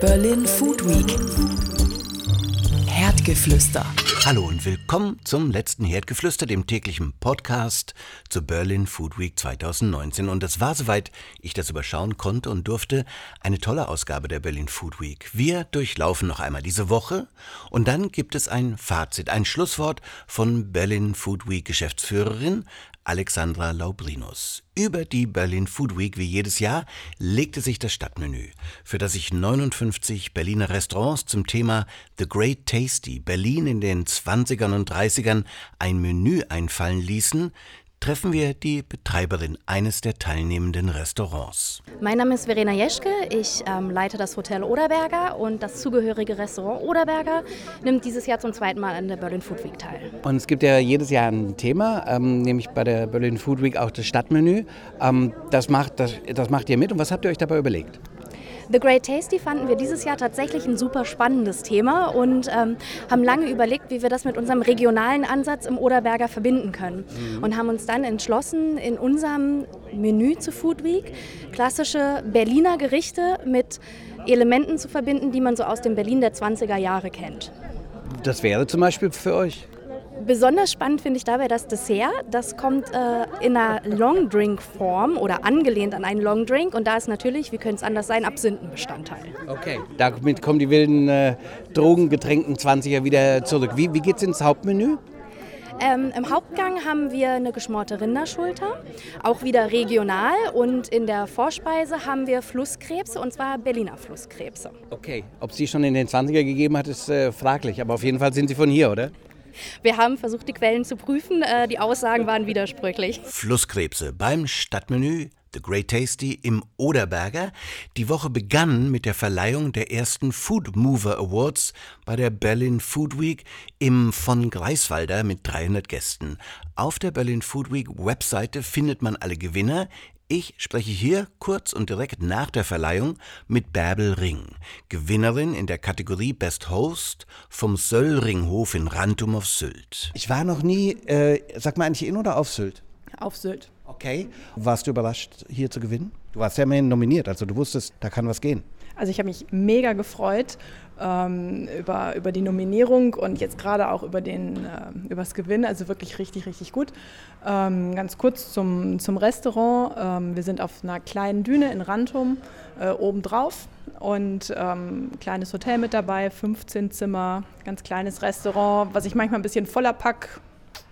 Berlin Food Week. Herdgeflüster. Hallo und willkommen zum letzten Herdgeflüster, dem täglichen Podcast zur Berlin Food Week 2019. Und es war soweit ich das überschauen konnte und durfte eine tolle Ausgabe der Berlin Food Week. Wir durchlaufen noch einmal diese Woche und dann gibt es ein Fazit, ein Schlusswort von Berlin Food Week Geschäftsführerin Alexandra Laubrinus. Über die Berlin Food Week wie jedes Jahr legte sich das Stadtmenü, für das sich 59 Berliner Restaurants zum Thema The Great Tasty Berlin in den 20ern und 30ern ein Menü einfallen ließen, treffen wir die Betreiberin eines der teilnehmenden Restaurants. Mein Name ist Verena Jeschke, ich ähm, leite das Hotel Oderberger und das zugehörige Restaurant Oderberger nimmt dieses Jahr zum zweiten Mal an der Berlin Food Week teil. Und es gibt ja jedes Jahr ein Thema, ähm, nämlich bei der Berlin Food Week auch das Stadtmenü. Ähm, das, macht, das, das macht ihr mit und was habt ihr euch dabei überlegt? The Great Tasty fanden wir dieses Jahr tatsächlich ein super spannendes Thema und ähm, haben lange überlegt, wie wir das mit unserem regionalen Ansatz im Oderberger verbinden können. Mhm. Und haben uns dann entschlossen, in unserem Menü zu Food Week klassische Berliner Gerichte mit Elementen zu verbinden, die man so aus dem Berlin der 20er Jahre kennt. Das wäre zum Beispiel für euch? Besonders spannend finde ich dabei das Dessert. Das kommt äh, in einer Longdrink-Form oder angelehnt an einen Longdrink. Und da ist natürlich, wie könnte es anders sein, Absinthenbestandteil. Okay, damit kommen die wilden äh, Drogengetränkten 20er wieder zurück. Wie, wie geht es ins Hauptmenü? Ähm, Im Hauptgang haben wir eine geschmorte Rinderschulter, auch wieder regional. Und in der Vorspeise haben wir Flusskrebse, und zwar Berliner Flusskrebse. Okay, ob es die schon in den 20er gegeben hat, ist äh, fraglich. Aber auf jeden Fall sind sie von hier, oder? Wir haben versucht, die Quellen zu prüfen. Äh, die Aussagen waren widersprüchlich. Flusskrebse beim Stadtmenü The Great Tasty im Oderberger. Die Woche begann mit der Verleihung der ersten Food Mover Awards bei der Berlin Food Week im von Greifswalder mit 300 Gästen. Auf der Berlin Food Week Webseite findet man alle Gewinner. Ich spreche hier kurz und direkt nach der Verleihung mit Bärbel Ring, Gewinnerin in der Kategorie Best Host vom Söllringhof in Rantum auf Sylt. Ich war noch nie, äh, sag mal eigentlich in oder auf Sylt? Auf Sylt. Okay. Warst du überrascht, hier zu gewinnen? Du warst ja immerhin nominiert, also du wusstest, da kann was gehen. Also ich habe mich mega gefreut ähm, über, über die Nominierung und jetzt gerade auch über, den, äh, über das Gewinn. Also wirklich richtig, richtig gut. Ähm, ganz kurz zum, zum Restaurant. Ähm, wir sind auf einer kleinen Düne in Rantum äh, obendrauf und ähm, kleines Hotel mit dabei, 15 Zimmer, ganz kleines Restaurant, was ich manchmal ein bisschen voller pack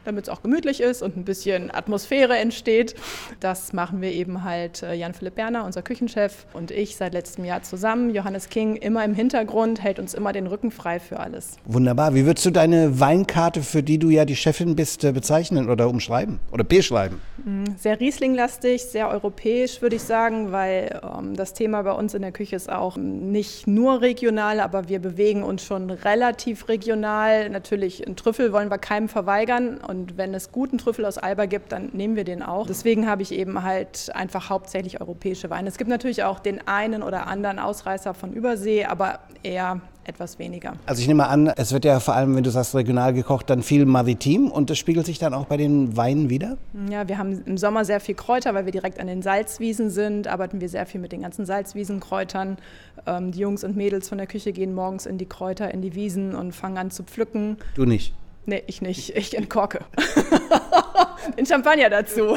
damit es auch gemütlich ist und ein bisschen Atmosphäre entsteht. Das machen wir eben halt äh, Jan-Philipp Berner, unser Küchenchef, und ich seit letztem Jahr zusammen. Johannes King immer im Hintergrund, hält uns immer den Rücken frei für alles. Wunderbar. Wie würdest du deine Weinkarte, für die du ja die Chefin bist, äh, bezeichnen oder umschreiben oder beschreiben? Mm, sehr Riesling-lastig, sehr europäisch, würde ich sagen, weil ähm, das Thema bei uns in der Küche ist auch nicht nur regional, aber wir bewegen uns schon relativ regional. Natürlich, einen Trüffel wollen wir keinem verweigern. Und wenn es guten Trüffel aus Alba gibt, dann nehmen wir den auch. Deswegen habe ich eben halt einfach hauptsächlich europäische Weine. Es gibt natürlich auch den einen oder anderen Ausreißer von Übersee, aber eher etwas weniger. Also ich nehme an, es wird ja vor allem, wenn du sagst regional gekocht, dann viel maritim und das spiegelt sich dann auch bei den Weinen wieder? Ja, wir haben im Sommer sehr viel Kräuter, weil wir direkt an den Salzwiesen sind, arbeiten wir sehr viel mit den ganzen Salzwiesenkräutern. Ähm, die Jungs und Mädels von der Küche gehen morgens in die Kräuter, in die Wiesen und fangen an zu pflücken. Du nicht? Nee, ich nicht. Ich entkorke. In Champagner dazu.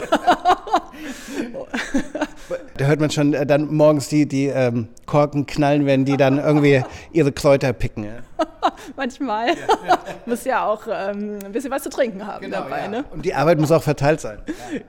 Da hört man schon äh, dann morgens die, die ähm, Korken knallen, wenn die dann irgendwie ihre Kräuter picken. Ja? Manchmal. muss ja auch ähm, ein bisschen was zu trinken haben genau, dabei. Ja. Ne? Und die Arbeit muss auch verteilt sein.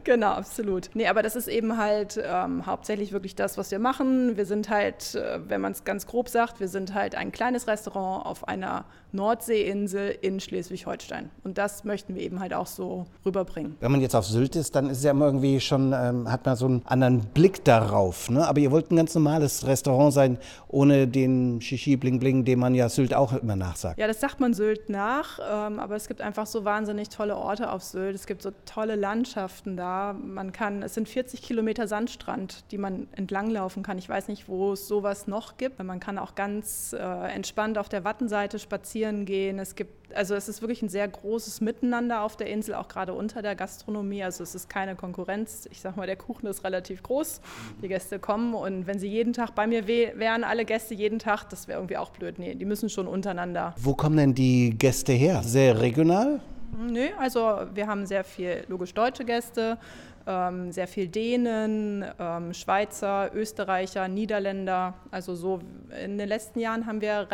Genau, absolut. Nee, aber das ist eben halt ähm, hauptsächlich wirklich das, was wir machen. Wir sind halt, äh, wenn man es ganz grob sagt, wir sind halt ein kleines Restaurant auf einer Nordseeinsel in Schleswig-Holstein. Und das möchten wir eben halt auch so rüberbringen. Wenn man jetzt auf Sylt ist, dann ist es ja irgendwie schon, ähm, hat man so einen anderen Blick darauf. Ne? Aber ihr wollt ein ganz normales Restaurant sein, ohne den Shishi-Bling-Bling, den man ja Sylt auch immer nachsagt. Ja, das sagt man Sylt nach, ähm, aber es gibt einfach so wahnsinnig tolle Orte auf Sylt. Es gibt so tolle Landschaften da. Man kann, es sind 40 Kilometer Sandstrand, die man entlanglaufen kann. Ich weiß nicht, wo es sowas noch gibt. Man kann auch ganz äh, entspannt auf der Wattenseite spazieren gehen. Es gibt Also es ist wirklich ein sehr großes Miteinander auf der Insel, auch gerade unter der Gastronomie. Also es ist keine Konkurrenz. Ich sag mal, der Kuchen ist relativ groß. Die Gäste kommen und wenn sie jeden Tag bei mir wären, alle Gäste jeden Tag, das wäre irgendwie auch blöd. Nee, die müssen schon untereinander. Wo kommen denn die Gäste her? Sehr regional? Nö, also wir haben sehr viel logisch deutsche Gäste, ähm, sehr viel Dänen, ähm, Schweizer, Österreicher, Niederländer. Also so in den letzten Jahren haben wir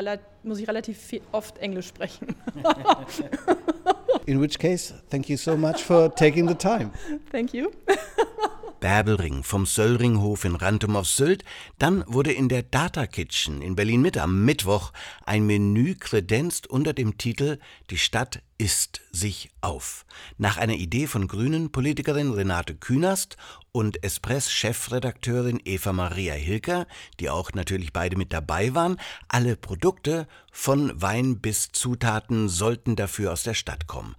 muss ich relativ viel, oft Englisch sprechen. In which case, thank you so much for taking the time. Thank you. Bärbelring vom Söllringhof in Rantum auf Sylt. Dann wurde in der Data Kitchen in Berlin Mitte am Mittwoch ein Menü kredenzt unter dem Titel Die Stadt isst sich auf. Nach einer Idee von Grünen-Politikerin Renate Künast und Espress-Chefredakteurin Eva Maria Hilker, die auch natürlich beide mit dabei waren, alle Produkte von Wein bis Zutaten sollten dafür aus der Stadt kommen.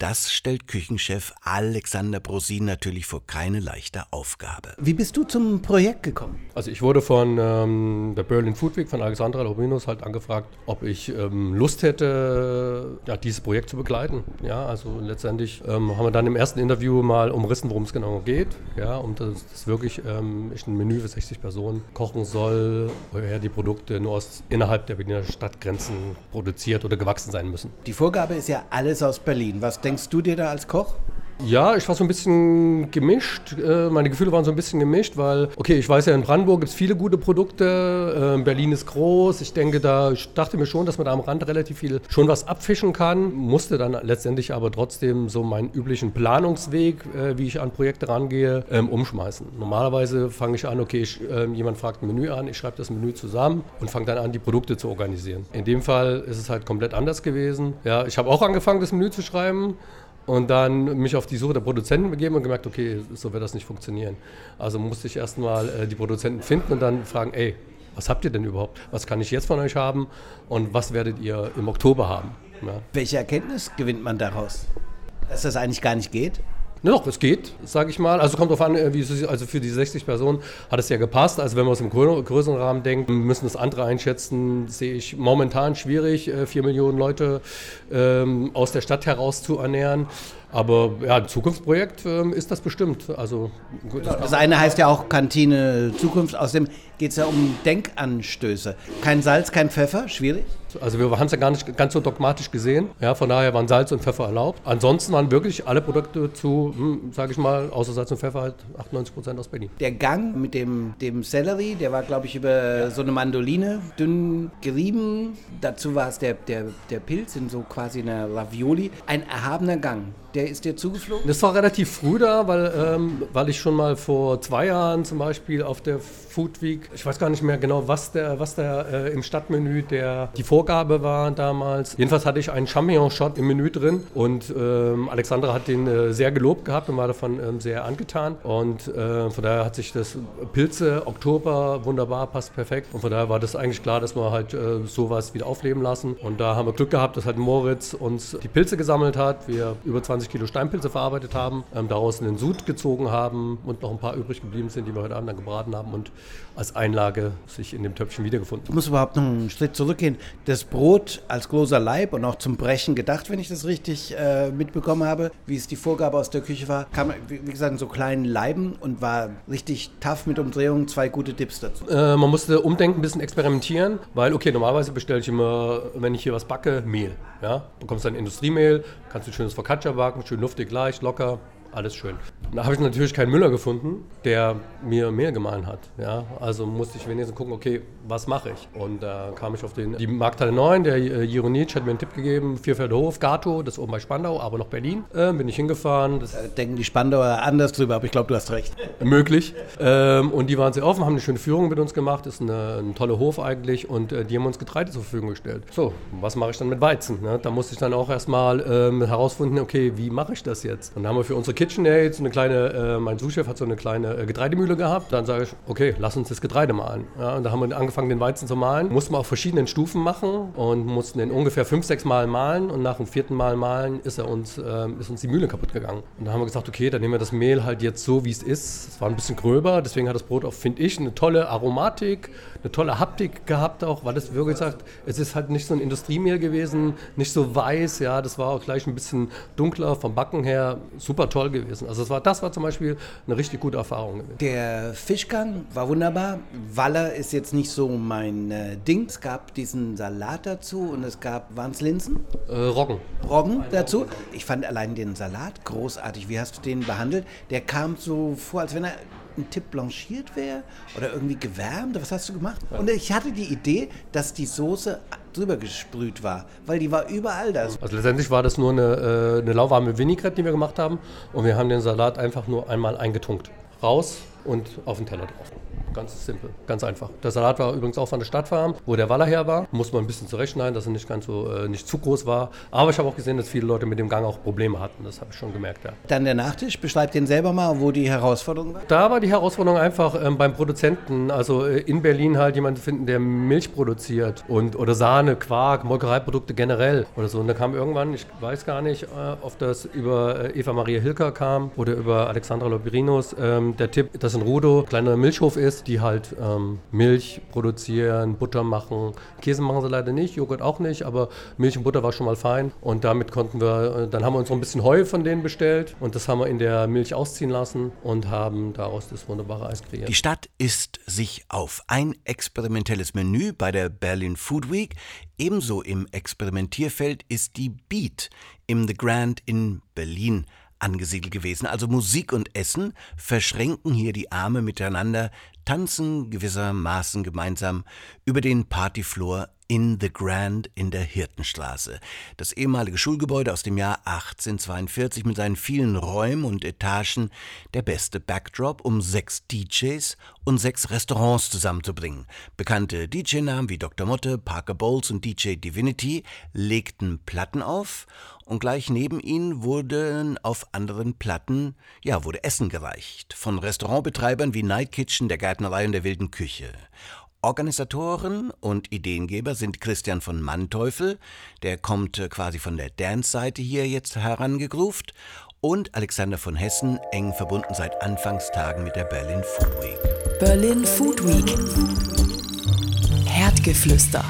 Das stellt Küchenchef Alexander Brosin natürlich vor keine leichte Aufgabe. Wie bist du zum Projekt gekommen? Also ich wurde von ähm, der Berlin Food Week von Alexandra Lorinus halt angefragt, ob ich ähm, Lust hätte, ja, dieses Projekt zu begleiten. Ja, also letztendlich ähm, haben wir dann im ersten Interview mal umrissen, worum es genau geht. Ja, und dass das wirklich ähm, ich ein Menü für 60 Personen kochen soll, woher die Produkte nur aus, innerhalb der Berliner Stadtgrenzen produziert oder gewachsen sein müssen. Die Vorgabe ist ja alles aus Berlin. Was denkst du dir da als Koch? Ja, ich war so ein bisschen gemischt. Äh, meine Gefühle waren so ein bisschen gemischt, weil, okay, ich weiß ja, in Brandenburg gibt es viele gute Produkte. Ähm, Berlin ist groß. Ich denke, da, ich dachte mir schon, dass man da am Rand relativ viel schon was abfischen kann. Musste dann letztendlich aber trotzdem so meinen üblichen Planungsweg, äh, wie ich an Projekte rangehe, ähm, umschmeißen. Normalerweise fange ich an, okay, ich, ähm, jemand fragt ein Menü an, ich schreibe das Menü zusammen und fange dann an, die Produkte zu organisieren. In dem Fall ist es halt komplett anders gewesen. Ja, ich habe auch angefangen, das Menü zu schreiben und dann mich auf die Suche der Produzenten begeben und gemerkt, okay, so wird das nicht funktionieren. Also musste ich erstmal äh, die Produzenten finden und dann fragen, ey, was habt ihr denn überhaupt? Was kann ich jetzt von euch haben und was werdet ihr im Oktober haben? Ja. Welche Erkenntnis gewinnt man daraus? Dass das eigentlich gar nicht geht? Ne, doch, es geht, sage ich mal. Also kommt darauf an, äh, wie also für die 60 Personen hat es ja gepasst. Also wenn man es im größeren Rahmen denkt, müssen das andere einschätzen, sehe ich momentan schwierig, äh, vier Millionen Leute ähm, aus der Stadt heraus zu ernähren. Aber ja, ein Zukunftsprojekt ähm, ist das bestimmt. Also, gut, das, das eine heißt ja auch Kantine Zukunft. Außerdem geht es ja um Denkanstöße. Kein Salz, kein Pfeffer, schwierig? Also wir haben es ja gar nicht ganz so dogmatisch gesehen. Ja, von daher waren Salz und Pfeffer erlaubt. Ansonsten waren wirklich alle Produkte zu, hm, sage ich mal, außer Salz und Pfeffer halt 98 Prozent aus Berlin. Der Gang mit dem, dem Sellerie, der war, glaube ich, über so eine Mandoline dünn gerieben. Dazu war es der, der, der Pilz in so quasi einer Ravioli. Ein erhabener Gang. Der ist dir zugeflogen? Das war relativ früh da, weil, ähm, weil ich schon mal vor zwei Jahren zum Beispiel auf der Food Week, ich weiß gar nicht mehr genau, was der, was der äh, im Stadtmenü der, die Vorgabe war damals. Jedenfalls hatte ich einen Champignon-Shot im Menü drin und ähm, Alexandra hat den äh, sehr gelobt gehabt und war davon ähm, sehr angetan. Und äh, von daher hat sich das Pilze, Oktober, wunderbar, passt perfekt. Und von daher war das eigentlich klar, dass wir halt äh, sowas wieder aufleben lassen. Und da haben wir Glück gehabt, dass halt Moritz uns die Pilze gesammelt hat. Wir über 20 20 Kilo Steinpilze verarbeitet haben, ähm, daraus einen Sud gezogen haben und noch ein paar übrig geblieben sind, die wir heute Abend dann gebraten haben und als Einlage sich in dem Töpfchen wiedergefunden. Ich muss überhaupt noch einen Schritt zurückgehen. Das Brot als großer Leib und auch zum Brechen gedacht, wenn ich das richtig äh, mitbekommen habe, wie es die Vorgabe aus der Küche war, kam, wie gesagt, in so kleinen Leiben und war richtig tough mit Umdrehungen, zwei gute Tipps dazu. Äh, man musste umdenken, ein bisschen experimentieren, weil, okay, normalerweise bestelle ich immer, wenn ich hier was backe, Mehl. Ja? Du bekommst dann Industriemehl, kannst du ein schönes Focaccia backen, schön luftig, leicht, locker, alles schön. Da habe ich natürlich keinen Müller gefunden, der mir mehr gemahlen hat. Ja? Also musste ich wenigstens gucken, okay, was mache ich? Und da kam ich auf den, die Markthalle 9, der äh, Jironitsch hat mir einen Tipp gegeben, Vierfelder Hof, Gato, das ist oben bei Spandau, aber noch Berlin. Äh, bin ich hingefahren. Da denken die Spandauer anders drüber, aber ich glaube, du hast recht. Möglich. Ähm, und die waren sehr offen, haben eine schöne Führung mit uns gemacht, ist eine, ein toller Hof eigentlich und äh, die haben uns Getreide zur Verfügung gestellt. So, was mache ich dann mit Weizen? Ne? Da musste ich dann auch erstmal ähm, herausfinden, okay, wie mache ich das jetzt? Und dann haben wir für unsere KitchenAid, so eine kleine, äh, mein Suchchef hat so eine kleine äh, Getreidemühle gehabt. Dann sage ich, okay, lass uns das Getreide mahlen. Ja, und da haben wir angefangen, den Weizen zu mahlen. Mussten wir auf verschiedenen Stufen machen und mussten den ungefähr fünf, sechs Mal mahlen. Und nach dem vierten Mal mahlen ist, er uns, äh, ist uns die Mühle kaputt gegangen. Und da haben wir gesagt, okay, dann nehmen wir das Mehl halt jetzt so, wie es ist. Es war ein bisschen gröber, deswegen hat das Brot auch, finde ich, eine tolle Aromatik, eine tolle Haptik gehabt auch, weil es wirklich sagt, es ist halt nicht so ein Industriemehl gewesen, nicht so weiß, ja, das war auch gleich ein bisschen dunkler vom Backen her, super toll gewesen. Also das war, das war zum Beispiel eine richtig gute Erfahrung gewesen. Der Fischgang war wunderbar. Waller ist jetzt nicht so mein äh, Ding. Es gab diesen Salat dazu und es gab, waren es Linsen? Äh, Roggen. Roggen dazu. Ich fand allein den Salat großartig. Wie hast du den behandelt? Der kam so vor, als wenn er ein Tipp blanchiert wäre oder irgendwie gewärmt. Was hast du gemacht? Und ich hatte die Idee, dass die Soße drüber gesprüht war, weil die war überall da. Also letztendlich war das nur eine, äh, eine lauwarme Vinaigrette, die wir gemacht haben und wir haben den Salat einfach nur einmal eingetunkt. Raus und auf den Teller drauf. Ganz simpel, ganz einfach. Der Salat war übrigens auch von der Stadtfarm, wo der Waller her war. Muss man ein bisschen zurechtschneiden, dass er nicht ganz so, äh, nicht zu groß war. Aber ich habe auch gesehen, dass viele Leute mit dem Gang auch Probleme hatten. Das habe ich schon gemerkt, ja. Dann der Nachtisch. Beschreib den selber mal, wo die Herausforderung war. Da war die Herausforderung einfach ähm, beim Produzenten, also äh, in Berlin halt jemanden zu finden, der Milch produziert und oder Sahne, Quark, Molkereiprodukte generell oder so. Und da kam irgendwann, ich weiß gar nicht, äh, ob das über äh, Eva Maria Hilker kam oder über Alexandra Lobirinus, ähm, der Tipp, dass in Rudo ein kleiner Milchhof ist, die halt ähm, Milch produzieren, Butter machen. Käse machen sie leider nicht, Joghurt auch nicht, aber Milch und Butter war schon mal fein. Und damit konnten wir, äh, dann haben wir uns noch ein bisschen Heu von denen bestellt und das haben wir in der Milch ausziehen lassen und haben daraus das wunderbare Eis kreiert. Die Stadt ist sich auf. Ein experimentelles Menü bei der Berlin Food Week. Ebenso im Experimentierfeld ist die Beat im The Grand in Berlin angesiedelt gewesen. Also Musik und Essen verschränken hier die Arme miteinander, tanzen gewissermaßen gemeinsam über den Partyfloor in The Grand in der Hirtenstraße. Das ehemalige Schulgebäude aus dem Jahr 1842 mit seinen vielen Räumen und Etagen der beste Backdrop, um sechs DJs und sechs Restaurants zusammenzubringen. Bekannte DJ-Namen wie Dr. Motte, Parker Bowles und DJ Divinity legten Platten auf und gleich neben ihnen wurden auf anderen Platten, ja, wurde Essen gereicht. Von Restaurantbetreibern wie Night Kitchen, der Gärtnerei und der Wilden Küche. Organisatoren und Ideengeber sind Christian von Manteuffel, der kommt äh, quasi von der Dance-Seite hier jetzt herangegruft, und Alexander von Hessen, eng verbunden seit Anfangstagen mit der Berlin Food Week. Berlin Food Week. Herdgeflüster.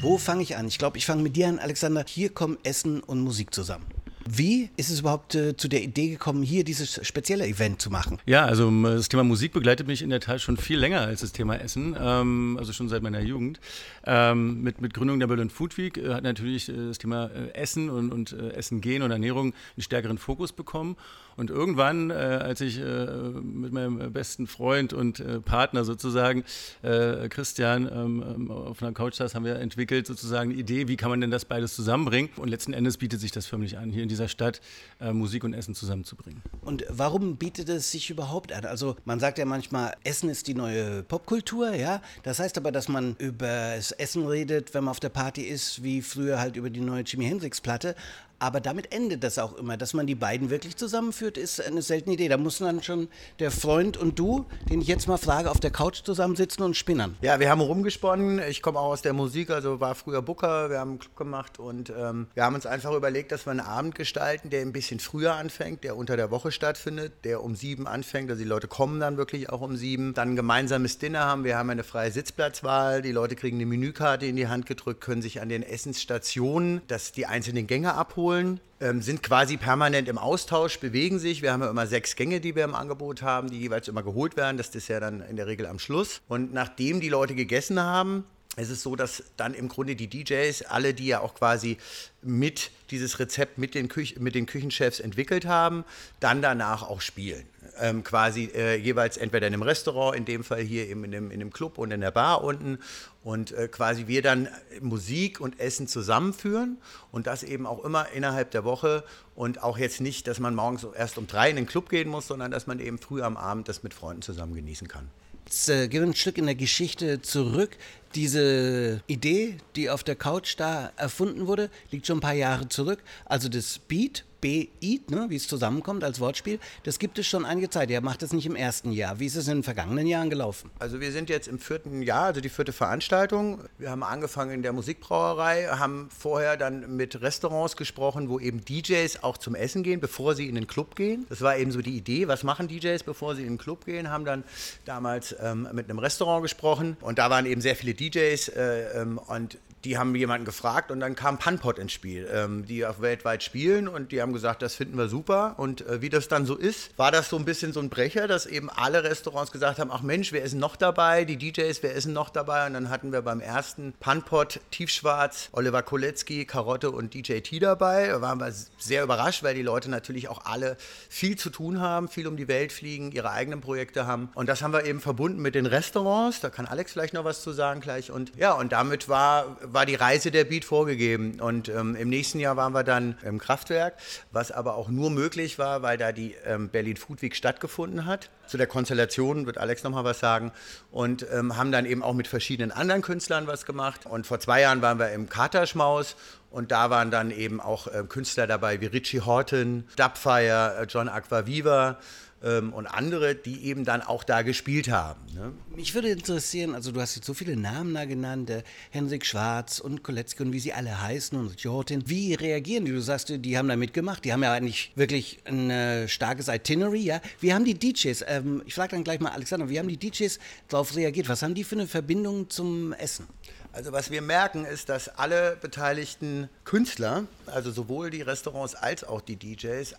Wo fange ich an? Ich glaube, ich fange mit dir an, Alexander. Hier kommen Essen und Musik zusammen. Wie ist es überhaupt äh, zu der Idee gekommen, hier dieses spezielle Event zu machen? Ja, also das Thema Musik begleitet mich in der Tat schon viel länger als das Thema Essen, ähm, also schon seit meiner Jugend. Ähm, mit, mit Gründung der Berlin Food Week äh, hat natürlich äh, das Thema äh, Essen und, und äh, Essen gehen und Ernährung einen stärkeren Fokus bekommen. Und irgendwann, äh, als ich mit meinem besten Freund und Partner sozusagen, Christian, ähm, ähm, auf einer Couch saß, haben wir entwickelt sozusagen eine Idee, wie kann man denn das beides zusammenbringen? Und letzten Endes bietet sich das förmlich an, hier in dieser Stadt Musik und Essen zusammenzubringen. Und warum bietet es sich überhaupt an? Also man sagt ja manchmal, Essen ist die neue Popkultur, ja. Das heißt aber, dass man über das Essen redet, wenn man auf der Party ist, wie früher halt über die neue Jimi Hendrix Platte. Aber damit endet das auch immer. Dass man die beiden wirklich zusammenführt, ist eine seltene Idee. Da muss dann schon der Freund und du, den ich jetzt mal frage, auf der Couch zusammensitzen und spinnern. Ja, wir haben rumgesponnen. Ich komme auch aus der Musik, also war früher Booker. Wir haben einen Club gemacht und ähm, wir haben uns einfach überlegt, dass wir einen Abend gestalten, der ein bisschen früher anfängt, der unter der Woche stattfindet, der um sieben anfängt. Also die Leute kommen dann wirklich auch um sieben. Dann ein gemeinsames Dinner haben. Wir haben eine freie Sitzplatzwahl. Die Leute kriegen eine Menükarte in die Hand gedrückt, können sich an den Essensstationen, dass die einzelnen Gänge abholen abholen, ähm, sind quasi permanent im Austausch, bewegen sich. Wir haben ja immer sechs Gänge, die wir im Angebot haben, die jeweils immer geholt werden. Das ist ja dann in der Regel am Schluss. Und nachdem die Leute gegessen haben, es ist so, dass dann im Grunde die DJs, alle, die ja auch quasi mit dieses Rezept mit den, Küch mit den Küchenchefs entwickelt haben, dann danach auch spielen. Ähm, quasi äh, jeweils entweder in einem Restaurant, in dem Fall hier eben in dem, in dem Club und in der Bar unten. Und äh, quasi wir dann Musik und Essen zusammenführen und das eben auch immer innerhalb der Woche und auch jetzt nicht, dass man morgens erst um drei in den Club gehen muss, sondern dass man eben früh am Abend das mit Freunden zusammen genießen kann. Jetzt äh, gehen wir ein Stück in der Geschichte zurück. Diese Idee, die auf der Couch da erfunden wurde, liegt schon ein paar Jahre zurück. Also das Beat Beat, ne, wie es zusammenkommt als Wortspiel, das gibt es schon einige Zeit. Er macht das nicht im ersten Jahr. Wie ist es in den vergangenen Jahren gelaufen? Also wir sind jetzt im vierten Jahr, also die vierte Veranstaltung. Wir haben angefangen in der Musikbrauerei, haben vorher dann mit Restaurants gesprochen, wo eben DJs auch zum Essen gehen, bevor sie in den Club gehen. Das war eben so die Idee, was machen DJs, bevor sie in den Club gehen, haben dann damals ähm, mit einem Restaurant gesprochen und da waren eben sehr viele DJs äh, ähm, und die haben jemanden gefragt und dann kam Punpot ins Spiel, ähm, die auch weltweit spielen und die haben gesagt, das finden wir super. Und äh, wie das dann so ist, war das so ein bisschen so ein Brecher, dass eben alle Restaurants gesagt haben, ach Mensch, wer ist noch dabei? Die DJs, wer ist noch dabei? Und dann hatten wir beim ersten Punpot Tiefschwarz, Oliver Kolecki, Karotte und DJ T dabei. Da waren wir sehr überrascht, weil die Leute natürlich auch alle viel zu tun haben, viel um die Welt fliegen, ihre eigenen Projekte haben. Und das haben wir eben verbunden mit den Restaurants. Da kann Alex vielleicht noch was zu sagen gleich. Und ja, und damit war war die Reise der Beat vorgegeben. Und ähm, im nächsten Jahr waren wir dann im Kraftwerk, was aber auch nur möglich war, weil da die ähm, Berlin Food Week stattgefunden hat. Zu der Konstellation wird Alex nochmal was sagen. Und ähm, haben dann eben auch mit verschiedenen anderen Künstlern was gemacht. Und vor zwei Jahren waren wir im Katerschmaus und da waren dann eben auch äh, Künstler dabei wie Richie Horton, Dubfire, äh, John Aquaviva ähm, und andere, die eben dann auch da gespielt haben. Ne? Mich würde interessieren, also du hast jetzt so viele Namen da genannt, äh, Henrik Schwarz und Koletzki und wie sie alle heißen und Jortin. Wie reagieren die? Du sagst, die haben da mitgemacht, die haben ja eigentlich wirklich ein äh, starkes Itinerary, ja. Wie haben die DJs, ähm, ich frage dann gleich mal Alexander, wie haben die DJs darauf reagiert? Was haben die für eine Verbindung zum Essen? Also was wir merken ist, dass alle beteiligten Künstler, also sowohl die Restaurants als auch die DJs,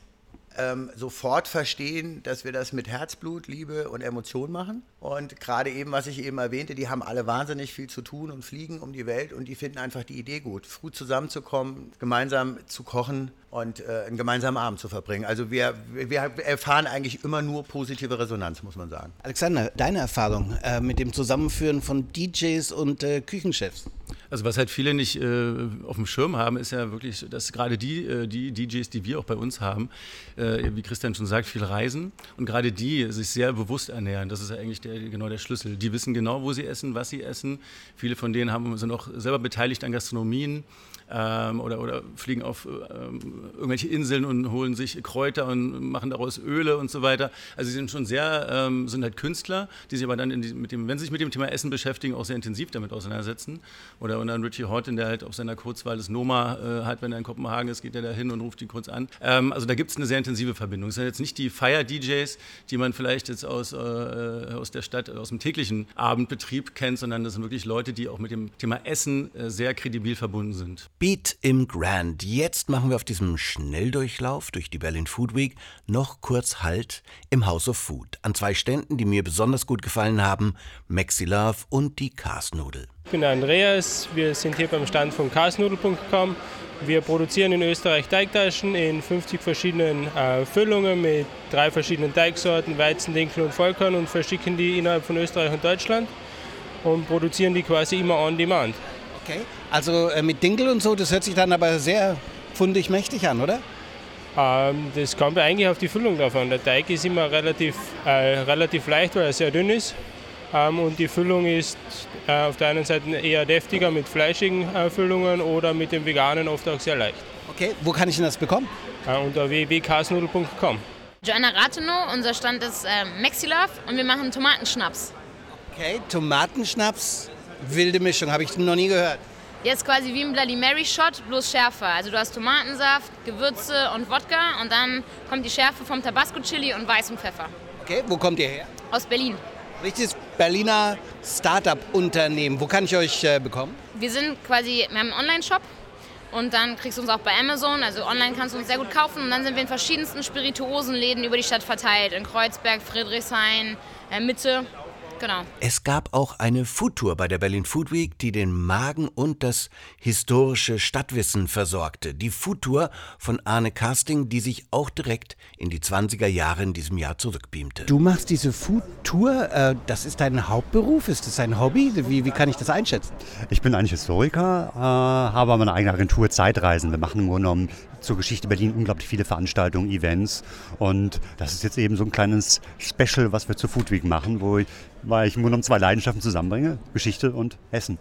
ähm, sofort verstehen, dass wir das mit Herzblut, Liebe und Emotion machen. Und gerade eben, was ich eben erwähnte, die haben alle wahnsinnig viel zu tun und fliegen um die Welt und die finden einfach die Idee gut, früh zusammenzukommen, gemeinsam zu kochen und äh, einen gemeinsamen Abend zu verbringen. Also wir, wir erfahren eigentlich immer nur positive Resonanz, muss man sagen. Alexander, deine Erfahrung äh, mit dem Zusammenführen von DJs und äh, Küchenchefs? Also was halt viele nicht äh, auf dem Schirm haben, ist ja wirklich, dass gerade die, äh, die DJs, die wir auch bei uns haben, äh, wie Christian schon sagt, viel reisen und gerade die sich sehr bewusst ernähren. Das ist ja eigentlich der, genau der Schlüssel. Die wissen genau, wo sie essen, was sie essen. Viele von denen haben, sind auch selber beteiligt an Gastronomien ähm, oder, oder fliegen auf ähm, irgendwelche Inseln und holen sich Kräuter und machen daraus Öle und so weiter. Also sie sind schon sehr, ähm, sind halt Künstler, die sich aber dann die, mit dem, wenn sie sich mit dem Thema Essen beschäftigen, auch sehr intensiv damit auseinandersetzen. Oder und dann Richie Horton, der halt auf seiner Kurzwahl das Noma äh, hat, wenn er in Kopenhagen ist, geht er da hin und ruft die kurz an. Ähm, also da gibt es eine sehr intensive Verbindung. Es sind jetzt nicht die Fire-DJs, die man vielleicht jetzt aus, äh, aus der Stadt, aus dem täglichen Abendbetrieb kennt, sondern das sind wirklich Leute, die auch mit dem Thema Essen äh, sehr kredibil verbunden sind. Beat im Grand. Jetzt machen wir auf diesem Schnelldurchlauf durch die Berlin Food Week noch kurz Halt im House of Food. An zwei Ständen, die mir besonders gut gefallen haben, Maxi Love und die Karsnudel. Ich bin Andreas, wir sind hier beim Stand von karsnudel.com. Wir produzieren in Österreich Teigtaschen in 50 verschiedenen äh, Füllungen mit drei verschiedenen Teigsorten, Weizen, Dinkel und Vollkorn und verschicken die innerhalb von Österreich und Deutschland und produzieren die quasi immer on demand. Okay. Also äh, mit Dinkel und so, das hört sich dann aber sehr fundig mächtig an, oder? Ähm, das kommt eigentlich auf die Füllung davon. Der Teig ist immer relativ, äh, relativ leicht, weil er sehr dünn ist. Ähm, und die Füllung ist auf der einen Seite eher deftiger mit fleischigen äh, Füllungen oder mit dem veganen oft auch sehr leicht. Okay, wo kann ich denn das bekommen? Äh, unter www.kasnudel.com. Joanna Rathenow, unser Stand ist äh, Maxilove und wir machen Tomatenschnaps. Okay, Tomatenschnaps, wilde Mischung, habe ich noch nie gehört. Jetzt quasi wie ein Bloody Mary Shot, bloß schärfer. Also du hast Tomatensaft, Gewürze und Wodka und dann kommt die Schärfe vom Tabasco Chili und weißem Pfeffer. Okay, wo kommt ihr her? Aus Berlin. Richtiges Berliner Startup-Unternehmen. Wo kann ich euch äh, bekommen? Wir sind quasi, wir haben einen Online-Shop und dann kriegst du uns auch bei Amazon. Also online kannst du uns sehr gut kaufen. Und dann sind wir in verschiedensten Spirituosenläden über die Stadt verteilt. In Kreuzberg, Friedrichshain, äh, Mitte. Genau. Es gab auch eine Foodtour bei der Berlin Food Week, die den Magen und das historische Stadtwissen versorgte. Die Foodtour von Arne Casting, die sich auch direkt in die 20er Jahre in diesem Jahr zurückbeamte. Du machst diese Foodtour, äh, das ist dein Hauptberuf, ist das ein Hobby? Wie, wie kann ich das einschätzen? Ich bin eigentlich Historiker, äh, habe aber meine eigene Agentur Zeitreisen. Wir machen im Grunde genommen zur Geschichte Berlin unglaublich viele Veranstaltungen, Events und das ist jetzt eben so ein kleines Special, was wir zur Food Week machen, wo ich weil ich im Grunde zwei Leidenschaften zusammenbringe, Geschichte und Essen.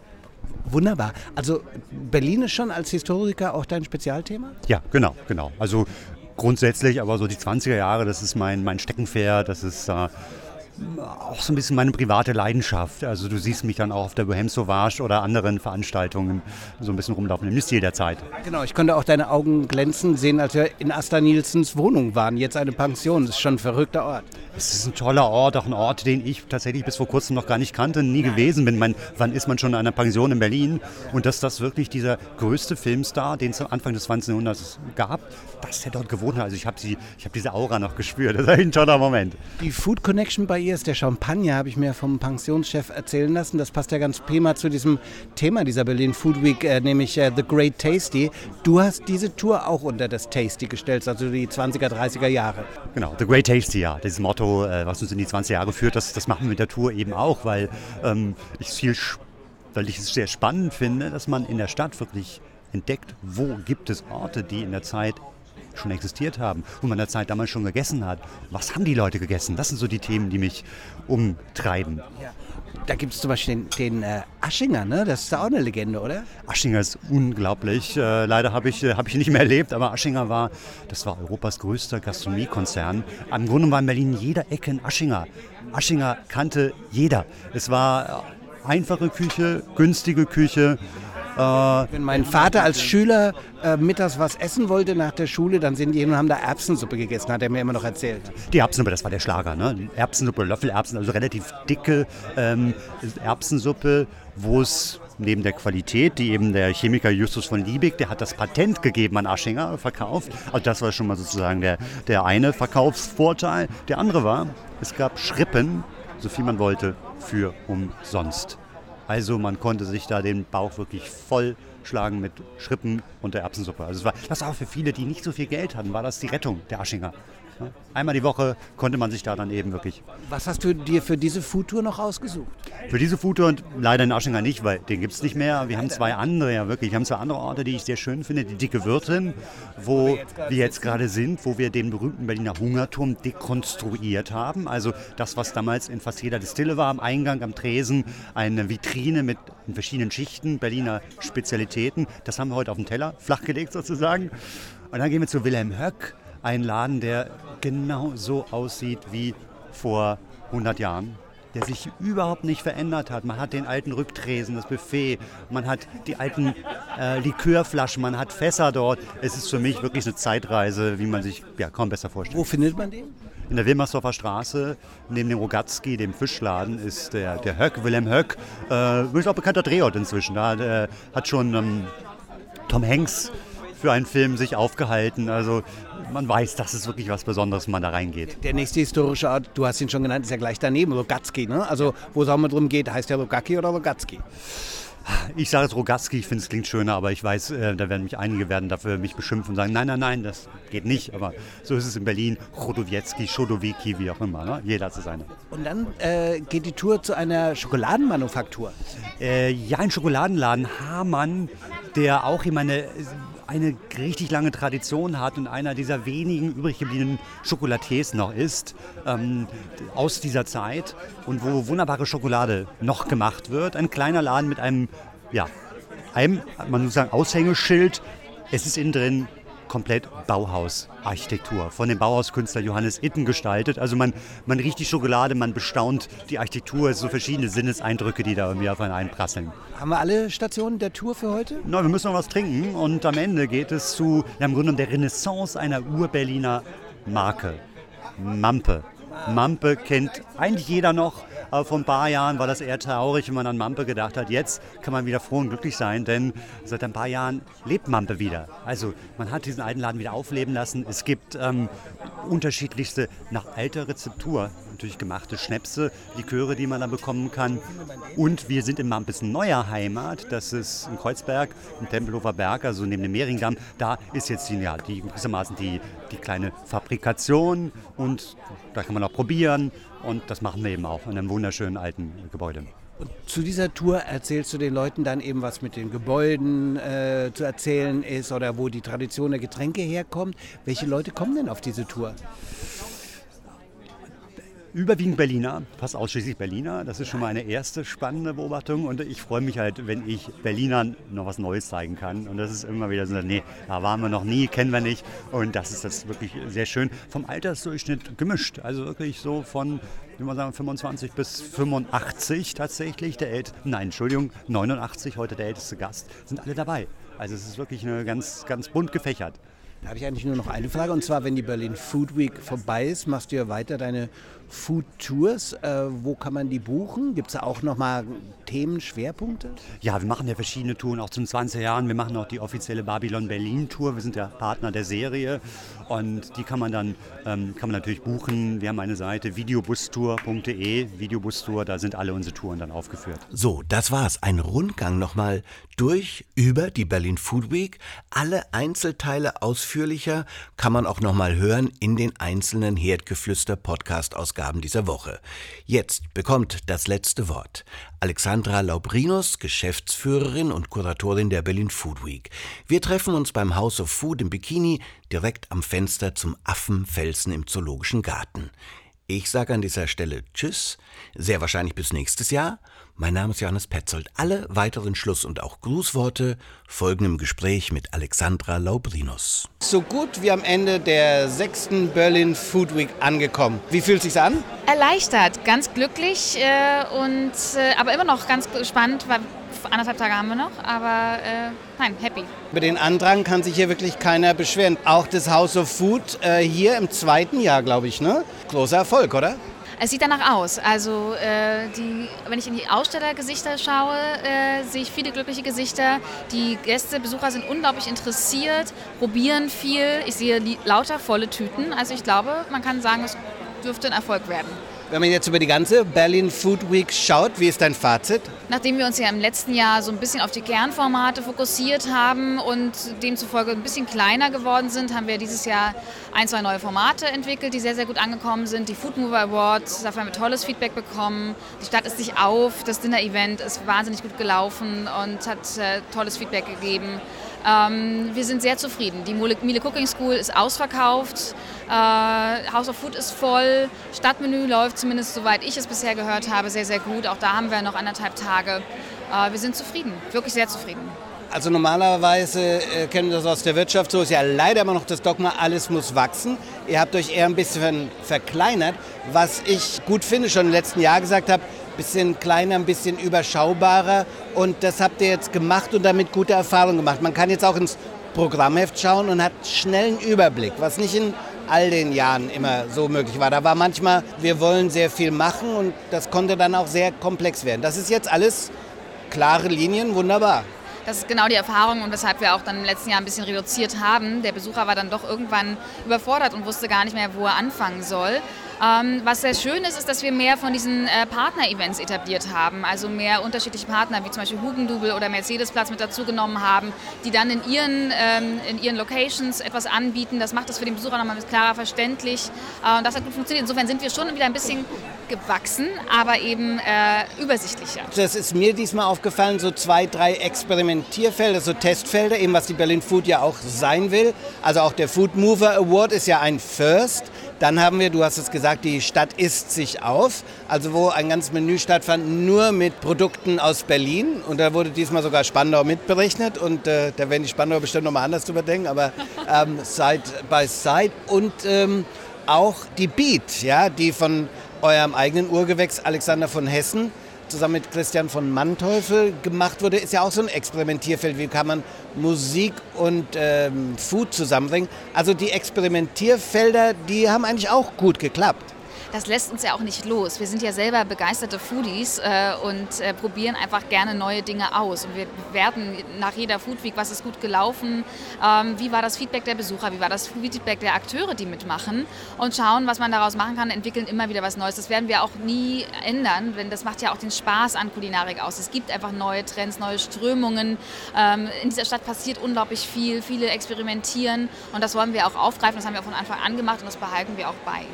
Wunderbar. Also Berlin ist schon als Historiker auch dein Spezialthema? Ja, genau, genau. Also grundsätzlich, aber so die 20er Jahre, das ist mein, mein Steckenpferd, das ist äh, auch so ein bisschen meine private Leidenschaft. Also du siehst mich dann auch auf der Bohem Sauvage oder anderen Veranstaltungen so ein bisschen rumlaufen im Stil der Zeit. Genau, ich konnte auch deine Augen glänzen sehen, als wir in Asta Nielsens Wohnung waren. Jetzt eine Pension, das ist schon ein verrückter Ort. Es ist ein toller Ort, auch ein Ort, den ich tatsächlich bis vor kurzem noch gar nicht kannte, nie gewesen bin. Mein, wann ist man schon in einer Pension in Berlin? Und dass das wirklich dieser größte Filmstar, den es am Anfang des 20. Jahrhunderts gab, dass er dort gewohnt hat. Also ich habe hab diese Aura noch gespürt. Das ist ein toller Moment. Die Food Connection bei ihr ist der Champagner, habe ich mir vom Pensionschef erzählen lassen. Das passt ja ganz prima zu diesem Thema dieser Berlin Food Week, äh, nämlich äh, The Great Tasty. Du hast diese Tour auch unter das Tasty gestellt, also die 20er, 30er Jahre. Genau, The Great Tasty, ja. Dieses Motto, äh, was uns in die 20 Jahre führt, das, das machen wir mit der Tour eben auch, weil ähm, ich viel weil ich es sehr spannend finde, dass man in der Stadt wirklich entdeckt, wo gibt es Orte, die in der Zeit schon existiert haben, wo man in der Zeit damals schon gegessen hat. Was haben die Leute gegessen? Das sind so die Themen, die mich umtreiben. Ja. Da gibt es zum Beispiel den, den äh, Aschinger, ne? das ist auch eine Legende, oder? Aschinger ist unglaublich. Äh, leider habe ich, äh, hab ich ihn nicht mehr erlebt, aber Aschinger war, das war Europas größter Gastronomiekonzern. Am Grunde war in Berlin in jeder Ecke ein Aschinger. Aschinger kannte jeder. Es war äh, einfache Küche, günstige Küche. Äh, Wenn mein Vater als Schüler äh, mittags was essen wollte nach der Schule, dann sind die hin und haben da Erbsensuppe gegessen, hat er mir immer noch erzählt. Die Erbsensuppe, das war der Schlager, ne? Erbsensuppe, Löffelerbsen, also relativ dicke ähm, Erbsensuppe, wo es neben der Qualität, die eben der Chemiker Justus von Liebig, der hat das Patent gegeben an Aschinger verkauft. Also das war schon mal sozusagen der, der eine Verkaufsvorteil. Der andere war, es gab Schrippen, so viel man wollte, für umsonst. Also man konnte sich da den Bauch wirklich voll schlagen mit Schrippen und der Erbsensuppe. Also war, das war auch für viele, die nicht so viel Geld hatten, war das die Rettung der Aschinger. Einmal die Woche konnte man sich da dann eben wirklich. Was hast du dir für diese Foodtour noch ausgesucht? Für diese Foodtour und leider in Aschinger nicht, weil den gibt es nicht mehr. Wir haben zwei andere, ja wirklich. Wir haben zwei andere Orte, die ich sehr schön finde. Die Dicke Wirtin, wo wir jetzt gerade sind, wo wir den berühmten Berliner Hungerturm dekonstruiert haben. Also das, was damals in fast jeder Distille war, am Eingang, am Tresen, eine Vitrine mit in verschiedenen Schichten Berliner Spezialitäten. Das haben wir heute auf dem Teller flachgelegt sozusagen. Und dann gehen wir zu Wilhelm Höck ein Laden, der genau so aussieht wie vor 100 Jahren der sich überhaupt nicht verändert hat. Man hat den alten Rücktresen, das Buffet, man hat die alten äh, Likörflaschen, man hat Fässer dort. Es ist für mich wirklich eine Zeitreise, wie man sich ja, kaum besser vorstellt. Wo findet man den? In der Wilmersdorfer Straße, neben dem Rogatski, dem Fischladen, ist der, der Höck, Wilhelm Höck. Äh, ist auch bekannter Drehort inzwischen. Da äh, hat schon ähm, Tom Hanks für einen Film sich aufgehalten. Also man weiß, das ist wirklich was Besonderes, wenn man da reingeht. Der nächste historische Ort, du hast ihn schon genannt, ist ja gleich daneben, Rogatski. Ne? Also wo es auch mal drum geht, heißt der Rogacki oder Rogatski? Ich sage es Rogatski, ich finde es klingt schöner, aber ich weiß, äh, da werden mich einige werden dafür mich beschimpfen und sagen, nein, nein, nein, das geht nicht. Aber so ist es in Berlin, Chodowiecki, Chodowiki, wie auch immer. Ne? Jeder hat so seine. Und dann äh, geht die Tour zu einer Schokoladenmanufaktur. Äh, ja, ein Schokoladenladen, Hamann, der auch immer eine eine richtig lange Tradition hat und einer dieser wenigen übrig gebliebenen Schokolatiers noch ist ähm, aus dieser Zeit und wo wunderbare Schokolade noch gemacht wird. Ein kleiner Laden mit einem, ja, einem, man muss sagen, Aushängeschild. Es ist innen drin komplett Bauhausarchitektur von dem Bauhauskünstler Johannes Itten gestaltet. Also man, man riecht die Schokolade, man bestaunt die Architektur, so verschiedene Sinneseindrücke, die da irgendwie auf einen einprasseln. Haben wir alle Stationen der Tour für heute? Na, wir müssen noch was trinken und am Ende geht es zu, ja, im Grunde um der Renaissance einer Ur-Berliner Marke. Mampe. Mampe kennt eigentlich jeder noch. Aber vor ein paar Jahren war das eher traurig, wenn man an Mampe gedacht hat. Jetzt kann man wieder froh und glücklich sein, denn seit ein paar Jahren lebt Mampe wieder. Also man hat diesen alten Laden wieder aufleben lassen. Es gibt ähm, unterschiedlichste, nach alter Rezeptur natürlich gemachte Schnäpse, Liköre, die man da bekommen kann. Und wir sind in Mampes neuer Heimat, das ist in Kreuzberg, im Tempelhofer Berg, also neben dem Mehringdamm. Da ist jetzt die, ja, die, gewissermaßen die, die kleine Fabrikation und da kann man auch probieren. Und das machen wir eben auch in einem wunderschönen alten Gebäude. Und zu dieser Tour erzählst du den Leuten dann eben, was mit den Gebäuden äh, zu erzählen ist oder wo die Tradition der Getränke herkommt. Welche Leute kommen denn auf diese Tour? Überwiegend Berliner, fast ausschließlich Berliner. Das ist schon mal eine erste spannende Beobachtung. Und ich freue mich halt, wenn ich Berlinern noch was Neues zeigen kann. Und das ist immer wieder so, nee, da waren wir noch nie, kennen wir nicht. Und das ist das wirklich sehr schön. Vom Altersdurchschnitt gemischt. Also wirklich so von, wie man sagen, 25 bis 85 tatsächlich. Der ält nein, Entschuldigung, 89, heute der älteste Gast, sind alle dabei. Also es ist wirklich eine ganz, ganz bunt gefächert. Da habe ich eigentlich nur noch eine Frage und zwar, wenn die Berlin Food Week vorbei ist, machst du ja weiter deine Food Tours. Äh, wo kann man die buchen? Gibt es da auch nochmal Themenschwerpunkte? Ja, wir machen ja verschiedene Touren, auch zum 20 Jahren. Wir machen auch die offizielle Babylon Berlin Tour. Wir sind ja Partner der Serie und die kann man dann ähm, kann man natürlich buchen. Wir haben eine Seite videobustour.de, Videobustour, da sind alle unsere Touren dann aufgeführt. So, das war's. Ein Rundgang nochmal durch über die Berlin Food Week. Alle Einzelteile ausführlicher kann man auch nochmal hören in den einzelnen Herdgeflüster Podcast Ausgaben dieser Woche. Jetzt bekommt das letzte Wort Alexandra Laubrinus, Geschäftsführerin und Kuratorin der Berlin Food Week. Wir treffen uns beim House of Food im Bikini direkt am Fenster zum Affenfelsen im Zoologischen Garten. Ich sage an dieser Stelle Tschüss, sehr wahrscheinlich bis nächstes Jahr. Mein Name ist Johannes Petzold. Alle weiteren Schluss- und auch Grußworte folgen im Gespräch mit Alexandra Laubrinus. So gut wie am Ende der sechsten Berlin Food Week angekommen. Wie fühlt es sich an? Erleichtert, ganz glücklich äh, und äh, aber immer noch ganz gespannt, weil anderthalb Tage haben wir noch, aber äh, nein, happy. Über den Andrang kann sich hier wirklich keiner beschweren. Auch das House of Food äh, hier im zweiten Jahr, glaube ich, ne? Großer Erfolg, oder? Es sieht danach aus. Also äh, die, wenn ich in die Ausstellergesichter schaue, äh, sehe ich viele glückliche Gesichter. Die Gäste, Besucher sind unglaublich interessiert, probieren viel. Ich sehe lauter volle Tüten. Also ich glaube, man kann sagen, es dürfte ein Erfolg werden. Wenn man jetzt über die ganze Berlin Food Week schaut, wie ist dein Fazit? Nachdem wir uns ja im letzten Jahr so ein bisschen auf die Kernformate fokussiert haben und demzufolge ein bisschen kleiner geworden sind, haben wir dieses Jahr ein, zwei neue Formate entwickelt, die sehr, sehr gut angekommen sind. Die Food Mover Awards, dafür haben wir tolles Feedback bekommen. Die Stadt ist sich auf, das Dinner-Event ist wahnsinnig gut gelaufen und hat äh, tolles Feedback gegeben. Ähm, wir sind sehr zufrieden. Die Miele Cooking School ist ausverkauft, äh, House of Food ist voll, Stadtmenü läuft zumindest soweit ich es bisher gehört habe sehr, sehr gut. Auch da haben wir noch anderthalb Tage. Äh, wir sind zufrieden, wirklich sehr zufrieden. Also normalerweise äh, kennen wir das aus der Wirtschaft, so ist ja leider immer noch das Dogma, alles muss wachsen. Ihr habt euch eher ein bisschen verkleinert, was ich gut finde, schon im letzten Jahr gesagt habe, bisschen kleiner, ein bisschen überschaubarer. Und das habt ihr jetzt gemacht und damit gute Erfahrungen gemacht. Man kann jetzt auch ins Programmheft schauen und hat schnell einen Überblick, was nicht in all den Jahren immer so möglich war. Da war manchmal, wir wollen sehr viel machen und das konnte dann auch sehr komplex werden. Das ist jetzt alles klare Linien, wunderbar. Das ist genau die Erfahrung und weshalb wir auch dann im letzten Jahr ein bisschen reduziert haben. Der Besucher war dann doch irgendwann überfordert und wusste gar nicht mehr, wo er anfangen soll. Ähm, was sehr schön ist, ist, dass wir mehr von diesen äh, Partner-Events etabliert haben. Also mehr unterschiedliche Partner, wie zum Beispiel Hugendubel oder Mercedes-Platz mit dazugenommen haben, die dann in ihren, ähm, in ihren Locations etwas anbieten. Das macht es für den Besucher nochmal klarer verständlich. Äh, und das hat gut funktioniert. Insofern sind wir schon wieder ein bisschen gewachsen, aber eben äh, übersichtlicher. Das ist mir diesmal aufgefallen, so zwei, drei Experimentierfelder, so Testfelder, eben was die Berlin Food ja auch sein will. Also auch der Food Mover Award ist ja ein First. Dann haben wir, du hast es gesagt, die Stadt isst sich auf, also wo ein ganzes Menü stattfand, nur mit Produkten aus Berlin. Und da wurde diesmal sogar Spandau mitberechnet und äh, da werden die Spandauer bestimmt nochmal anders drüber denken, aber ähm, Side by Side. Und ähm, auch die Beat, ja, die von eurem eigenen Urgewächs Alexander von Hessen zusammen mit Christian von Manteuffel gemacht wurde, ist ja auch so ein Experimentierfeld. Wie kann man Musik und ähm, Food zusammenbringen? Also die Experimentierfelder, die haben eigentlich auch gut geklappt das lässt uns ja auch nicht los. Wir sind ja selber begeisterte Foodies äh, und äh, probieren einfach gerne neue Dinge aus. Und wir bewerten nach jeder Food Week, was ist gut gelaufen, ähm, wie war das Feedback der Besucher, wie war das Feedback der Akteure, die mitmachen und schauen, was man daraus machen kann, entwickeln immer wieder was Neues. Das werden wir auch nie ändern, denn das macht ja auch den Spaß an Kulinarik aus. Es gibt einfach neue Trends, neue Strömungen. Ähm, in dieser Stadt passiert unglaublich viel, viele experimentieren und das wollen wir auch aufgreifen. Das haben wir auch von Anfang an gemacht und das behalten wir auch bei.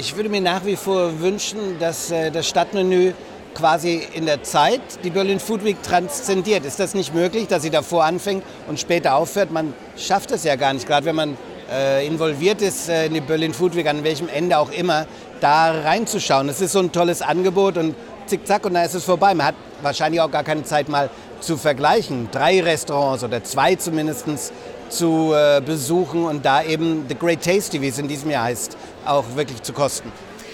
Ich würde mir nach wie vor wünschen, dass äh, das Stadtmenü quasi in der Zeit die Berlin Food Week transzendiert. Ist das nicht möglich, dass sie davor anfängt und später aufhört? Man schafft es ja gar nicht, gerade wenn man äh, involviert ist äh, in die Berlin Food Week, an welchem Ende auch immer, da reinzuschauen. Es ist so ein tolles Angebot und zickzack und dann ist es vorbei. Man hat wahrscheinlich auch gar keine Zeit mal zu vergleichen. Drei Restaurants oder zwei zumindest zu äh, besuchen und da eben The Great Tasty, wie es in diesem Jahr heißt, auch wirklich zu kosten.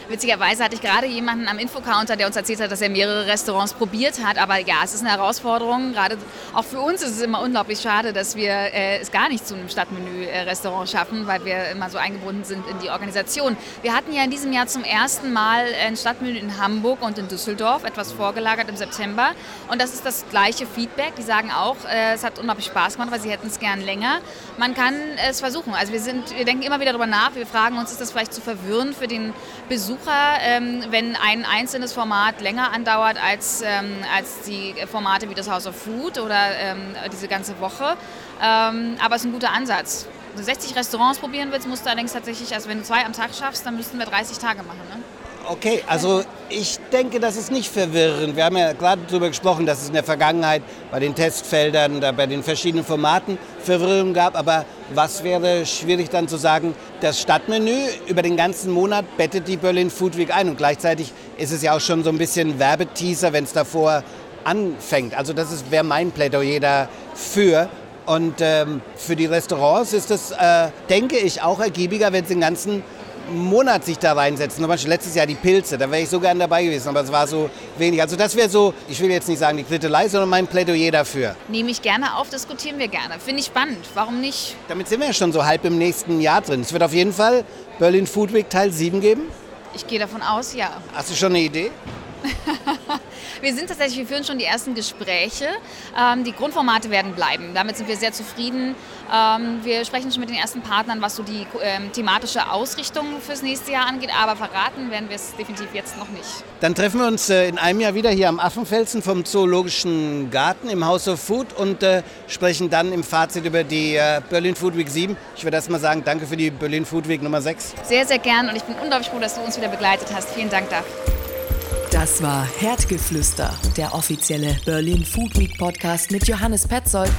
Witzigerweise hatte ich gerade jemanden am Infocounter, der uns erzählt hat, dass er mehrere Restaurants probiert hat. Aber ja, es ist eine Herausforderung. Gerade auch für uns ist es immer unglaublich schade, dass wir äh, es gar nicht zu einem Stadtmenü-Restaurant schaffen, weil wir immer so eingebunden sind in die Organisation. Wir hatten ja in diesem Jahr zum ersten Mal ein Stadtmenü in Hamburg und in Düsseldorf, etwas vorgelagert im September. Und das ist das gleiche Feedback. Die sagen auch, äh, es hat unglaublich Spaß gemacht, weil sie hätten es gern länger. Man kann es versuchen. Also wir, sind, wir denken immer wieder darüber nach. Wir fragen uns, ist das vielleicht zu verwirrend für den Besucher? Besucher, ähm, wenn ein einzelnes Format länger andauert als, ähm, als die Formate wie das House of Food oder ähm, diese ganze Woche. Aber es ist ein guter Ansatz. Wenn du 60 Restaurants probieren willst, musst du allerdings tatsächlich, also wenn du zwei am Tag schaffst, dann müssten wir 30 Tage machen. Ne? Okay, also ich denke, das ist nicht verwirrend. Wir haben ja gerade darüber gesprochen, dass es in der Vergangenheit bei den Testfeldern oder bei den verschiedenen Formaten Verwirrung gab. Aber was wäre schwierig dann zu sagen, das Stadtmenü über den ganzen Monat bettet die Berlin Food Week ein. Und gleichzeitig ist es ja auch schon so ein bisschen Werbeteaser, wenn es davor anfängt. Also das wäre mein Plädoyer dafür. Und ähm, für die Restaurants ist es, äh, denke ich, auch ergiebiger, wenn sie den ganzen Monat sich da reinsetzen. Zum Beispiel letztes Jahr die Pilze, da wäre ich so gern dabei gewesen, aber es war so wenig. Also das wäre so, ich will jetzt nicht sagen die Krittelei, sondern mein Plädoyer dafür. Nehme ich gerne auf, diskutieren wir gerne. Finde ich spannend, warum nicht? Damit sind wir ja schon so halb im nächsten Jahr drin. Es wird auf jeden Fall Berlin Food Week Teil 7 geben. Ich gehe davon aus, ja. Hast du schon eine Idee? wir sind tatsächlich, wir führen schon die ersten Gespräche. Ähm, die Grundformate werden bleiben. Damit sind wir sehr zufrieden. Ähm, wir sprechen schon mit den ersten Partnern, was so die ähm, thematische Ausrichtung fürs nächste Jahr angeht. Aber verraten werden wir es definitiv jetzt noch nicht. Dann treffen wir uns äh, in einem Jahr wieder hier am Affenfelsen vom Zoologischen Garten im House of Food und äh, sprechen dann im Fazit über die äh, Berlin Food Week 7. Ich würde erst mal sagen, danke für die Berlin Food Week Nummer 6. Sehr, sehr gern und ich bin unglaublich froh, dass du uns wieder begleitet hast. Vielen Dank dafür. Das war Herdgeflüster, der offizielle Berlin Food Week Podcast mit Johannes Petzold